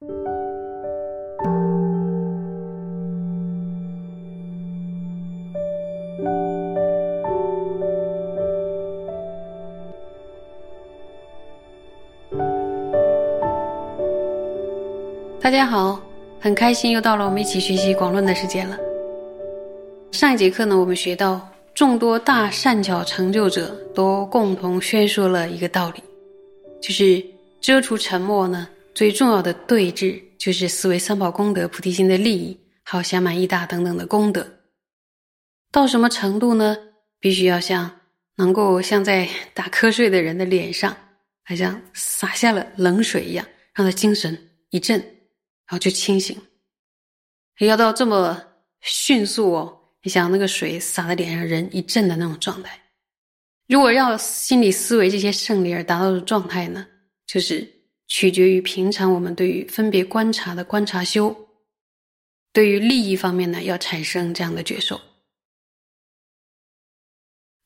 大家好，很开心又到了我们一起学习广论的时间了。上一节课呢，我们学到众多大善巧成就者都共同宣说了一个道理，就是遮除沉默呢，最重要的对治就是思维三宝功德、菩提心的利益，还有暇满意大等等的功德。到什么程度呢？必须要像能够像在打瞌睡的人的脸上，好像洒下了冷水一样，让他精神一振。然后就清醒，要到这么迅速哦！你想那个水洒在脸上，人一震的那种状态。如果要心理思维这些胜利而达到的状态呢，就是取决于平常我们对于分别观察的观察修，对于利益方面呢，要产生这样的觉受。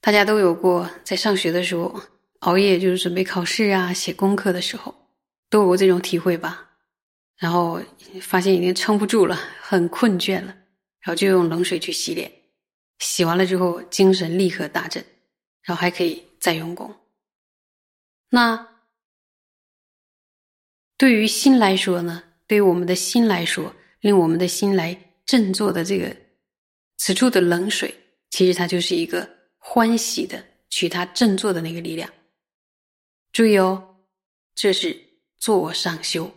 大家都有过在上学的时候熬夜，就是准备考试啊、写功课的时候，都有过这种体会吧？然后发现已经撑不住了，很困倦了，然后就用冷水去洗脸，洗完了之后精神立刻大振，然后还可以再用功。那对于心来说呢？对于我们的心来说，令我们的心来振作的这个此处的冷水，其实它就是一个欢喜的取它振作的那个力量。注意哦，这是坐上修。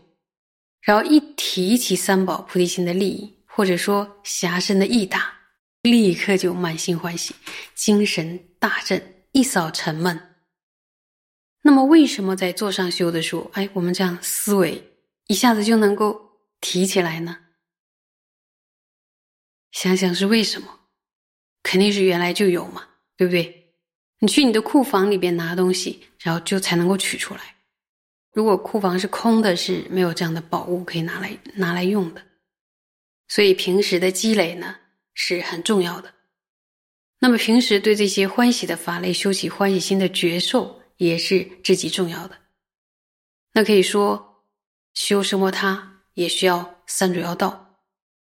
然后一提起三宝菩提心的利益，或者说狭深的义大，立刻就满心欢喜，精神大振，一扫沉闷。那么，为什么在座上修的时候，哎，我们这样思维一下子就能够提起来呢？想想是为什么？肯定是原来就有嘛，对不对？你去你的库房里边拿东西，然后就才能够取出来。如果库房是空的，是没有这样的宝物可以拿来拿来用的，所以平时的积累呢是很重要的。那么平时对这些欢喜的法类修起欢喜心的觉受也是至极重要的。那可以说修什么他也需要三主要道。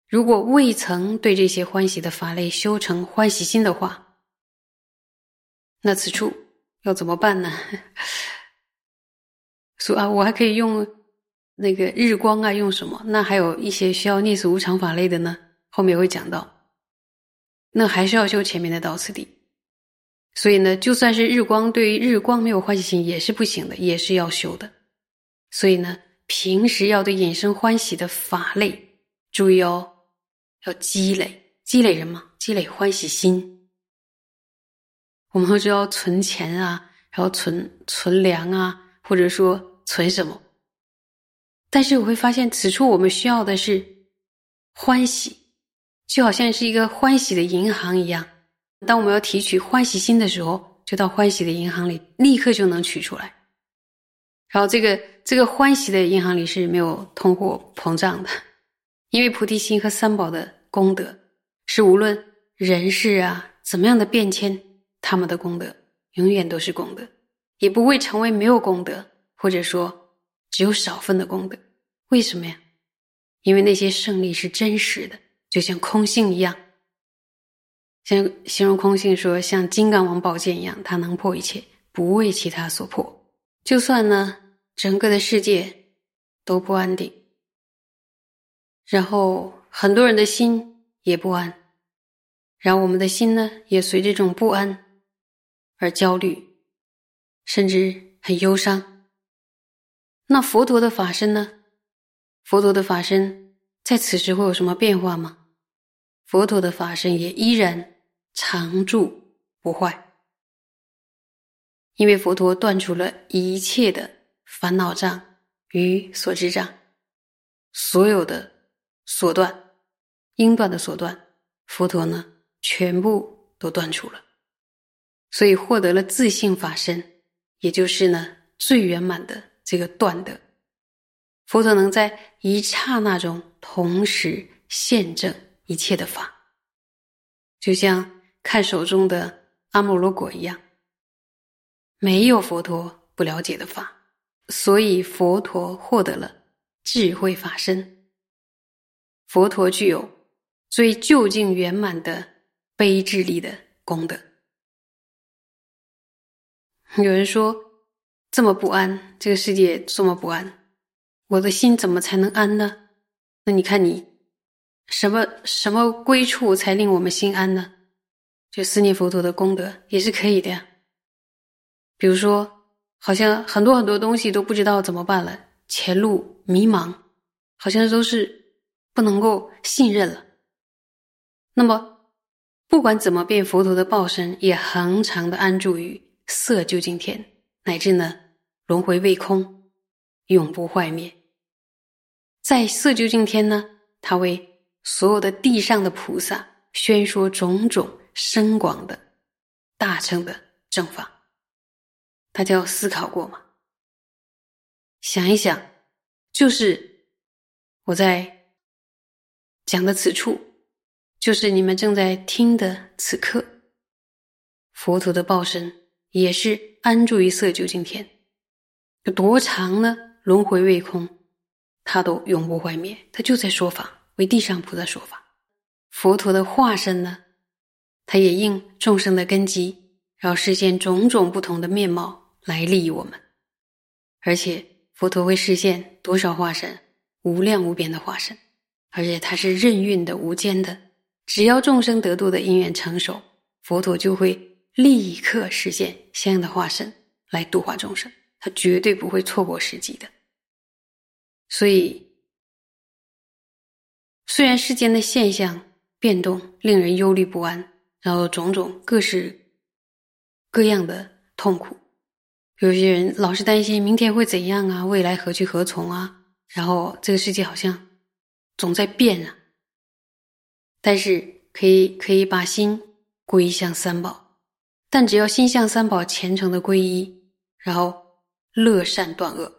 如果未曾对这些欢喜的法类修成欢喜心的话，那此处要怎么办呢？说啊，我还可以用那个日光啊，用什么？那还有一些需要逆死无常法类的呢，后面会讲到。那还是要修前面的道次第。所以呢，就算是日光，对于日光没有欢喜心也是不行的，也是要修的。所以呢，平时要对引生欢喜的法类注意哦，要积累，积累什么？积累欢喜心。我们都要存钱啊，然后存存粮啊，或者说。存什么？但是我会发现，此处我们需要的是欢喜，就好像是一个欢喜的银行一样。当我们要提取欢喜心的时候，就到欢喜的银行里，立刻就能取出来。然后，这个这个欢喜的银行里是没有通货膨胀的，因为菩提心和三宝的功德是无论人事啊怎么样的变迁，他们的功德永远都是功德，也不会成为没有功德。或者说，只有少分的功德，为什么呀？因为那些胜利是真实的，就像空性一样。像形容空性说，像金刚王宝剑一样，它能破一切，不为其他所破。就算呢，整个的世界都不安定，然后很多人的心也不安，然后我们的心呢，也随这种不安而焦虑，甚至很忧伤。那佛陀的法身呢？佛陀的法身在此时会有什么变化吗？佛陀的法身也依然常住不坏，因为佛陀断除了一切的烦恼障与所知障，所有的所断应断的所断，佛陀呢全部都断除了，所以获得了自性法身，也就是呢最圆满的。这个断的，佛陀能在一刹那中同时现证。一切的法，就像看手中的阿摩罗果一样，没有佛陀不了解的法，所以佛陀获得了智慧法身。佛陀具有最究竟圆满的悲智力的功德。有人说：“这么不安，这个世界这么不安，我的心怎么才能安呢？”那你看你什么什么归处才令我们心安呢？就思念佛陀的功德也是可以的呀。比如说，好像很多很多东西都不知道怎么办了，前路迷茫，好像都是不能够信任了。那么，不管怎么变，佛陀的报身也恒常的安住于。色究竟天，乃至呢轮回未空，永不坏灭。在色究竟天呢，他为所有的地上的菩萨宣说种种深广的大乘的正法。大家有思考过吗？想一想，就是我在讲的此处，就是你们正在听的此刻，佛陀的报身。也是安住于色究竟天，有多长呢？轮回未空，他都永不坏灭，他就在说法，为地上菩萨说法。佛陀的化身呢，他也应众生的根基，然后实现种种不同的面貌来利益我们。而且佛陀会实现多少化身？无量无边的化身，而且他是任运的、无间的。只要众生得度的因缘成熟，佛陀就会。立刻实现相应的化身来度化众生，他绝对不会错过时机的。所以，虽然世间的现象变动令人忧虑不安，然后种种各式各样的痛苦，有些人老是担心明天会怎样啊，未来何去何从啊，然后这个世界好像总在变啊。但是，可以可以把心归向三宝。但只要心向三宝虔诚的皈依，然后乐善断恶，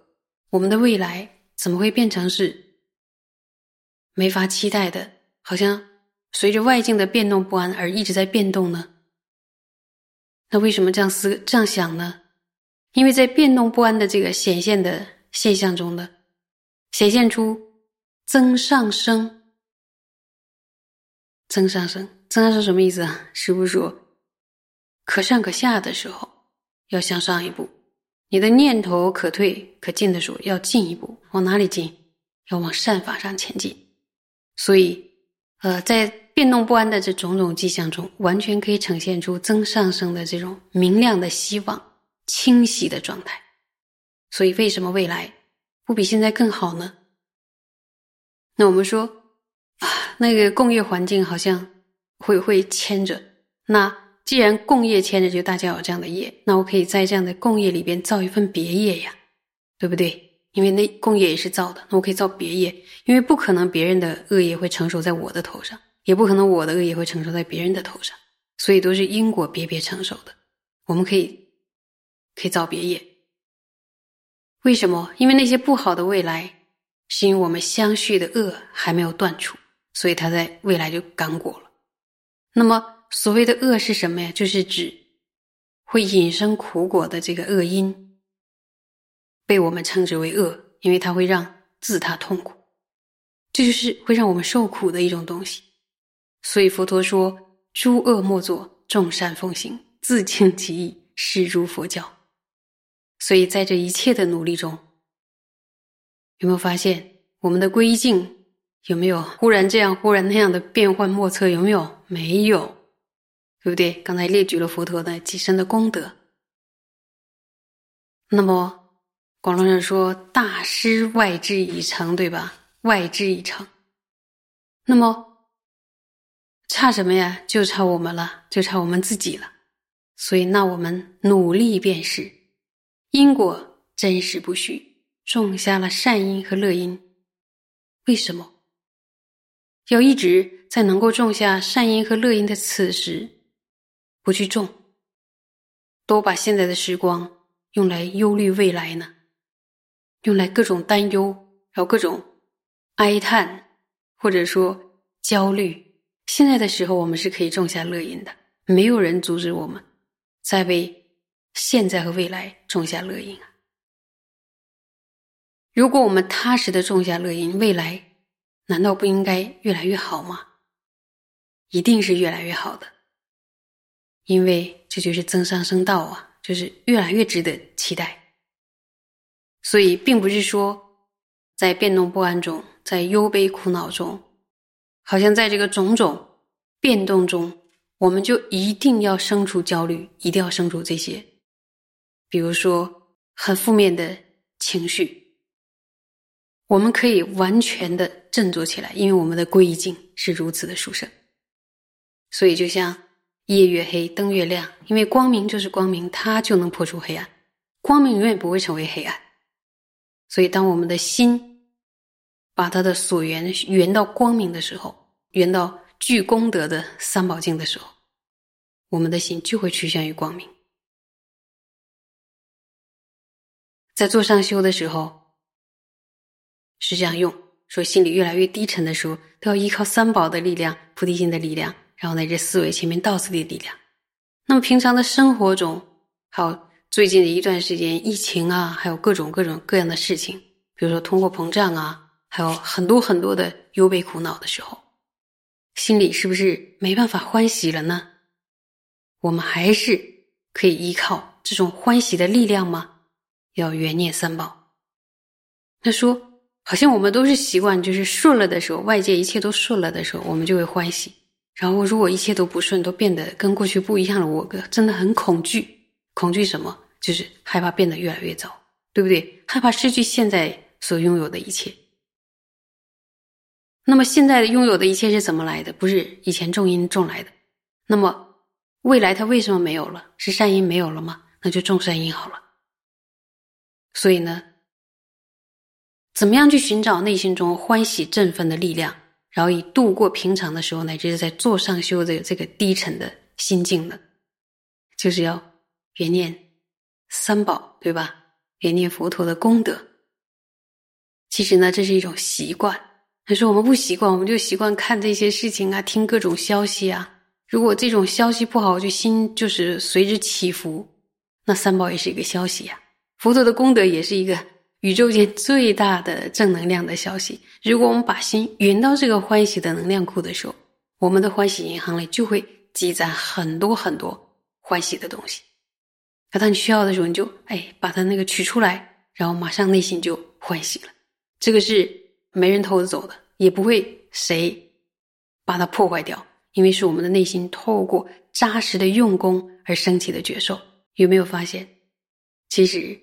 我们的未来怎么会变成是没法期待的？好像随着外境的变动不安而一直在变动呢？那为什么这样思这样想呢？因为在变动不安的这个显现的现象中呢，显现出增上升，增上升，增上升什么意思啊？师傅说。可上可下的时候，要向上一步；你的念头可退可进的时候，要进一步。往哪里进？要往善法上前进。所以，呃，在变动不安的这种种迹象中，完全可以呈现出增上升的这种明亮的希望、清晰的状态。所以，为什么未来不比现在更好呢？那我们说啊，那个工业环境好像会会牵着那。既然共业牵着，就大家有这样的业，那我可以在这样的共业里边造一份别业呀，对不对？因为那共业也是造的，那我可以造别业，因为不可能别人的恶业会承受在我的头上，也不可能我的恶业会承受在别人的头上，所以都是因果别别承受的。我们可以可以造别业，为什么？因为那些不好的未来，是因为我们相续的恶还没有断除，所以它在未来就干果了。那么。所谓的恶是什么呀？就是指会引生苦果的这个恶因，被我们称之为恶，因为它会让自他痛苦，这就是会让我们受苦的一种东西。所以佛陀说：“诸恶莫作，众善奉行，自净其意，是诸佛教。”所以在这一切的努力中，有没有发现我们的归境有没有忽然这样、忽然那样的变幻莫测？有没有？没有。对不对？刚才列举了佛陀的几生的功德。那么广论上说大师外智已成，对吧？外智已成。那么差什么呀？就差我们了，就差我们自己了。所以那我们努力便是因果真实不虚，种下了善因和乐因。为什么要一直在能够种下善因和乐因的此时？不去种，都把现在的时光用来忧虑未来呢？用来各种担忧，然后各种哀叹，或者说焦虑。现在的时候，我们是可以种下乐因的，没有人阻止我们在为现在和未来种下乐因啊。如果我们踏实的种下乐因，未来难道不应该越来越好吗？一定是越来越好的，因为这就是增上升道啊，就是越来越值得期待。所以，并不是说在变动不安中，在忧悲苦恼中，好像在这个种种变动中，我们就一定要生出焦虑，一定要生出这些，比如说很负面的情绪，我们可以完全的振作起来，因为我们的归境是如此的殊胜。所以，就像夜越黑，灯越亮，因为光明就是光明，它就能破除黑暗。光明永远不会成为黑暗。所以，当我们的心把它的所缘缘到光明的时候，缘到具功德的三宝境的时候，我们的心就会趋向于光明。在做上修的时候，是这样用：说心里越来越低沉的时候，都要依靠三宝的力量、菩提心的力量。然后呢，这思维前面道次的力量。那么平常的生活中，好最近的一段时间疫情啊，还有各种各种各样的事情，比如说通货膨胀啊，还有很多很多的忧悲苦恼的时候，心里是不是没办法欢喜了呢？我们还是可以依靠这种欢喜的力量吗？要缘念三宝。他说，好像我们都是习惯，就是顺了的时候，外界一切都顺了的时候，我们就会欢喜。然后，如果一切都不顺，都变得跟过去不一样了，我真的很恐惧。恐惧什么？就是害怕变得越来越糟，对不对？害怕失去现在所拥有的一切。那么，现在的拥有的一切是怎么来的？不是以前种因种来的。那么，未来它为什么没有了？是善因没有了吗？那就种善因好了。所以呢，怎么样去寻找内心中欢喜振奋的力量？然后以度过平常的时候，呢？就是在做上修的这个低沉的心境呢，就是要缘念三宝，对吧？缘念佛陀的功德。其实呢，这是一种习惯。但是我们不习惯，我们就习惯看这些事情啊，听各种消息啊。如果这种消息不好，就心就是随之起伏。那三宝也是一个消息呀，佛陀的功德也是一个。宇宙间最大的正能量的消息，如果我们把心匀到这个欢喜的能量库的时候，我们的欢喜银行里就会积攒很多很多欢喜的东西。可当你需要的时候，你就哎把它那个取出来，然后马上内心就欢喜了。这个是没人偷着走的，也不会谁把它破坏掉，因为是我们的内心透过扎实的用功而升起的觉受。有没有发现，其实？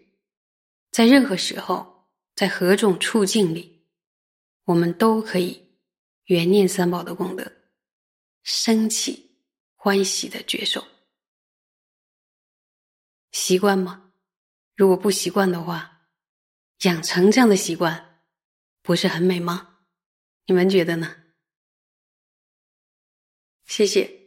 在任何时候，在何种处境里，我们都可以缘念三宝的功德，升起欢喜的觉受。习惯吗？如果不习惯的话，养成这样的习惯，不是很美吗？你们觉得呢？谢谢。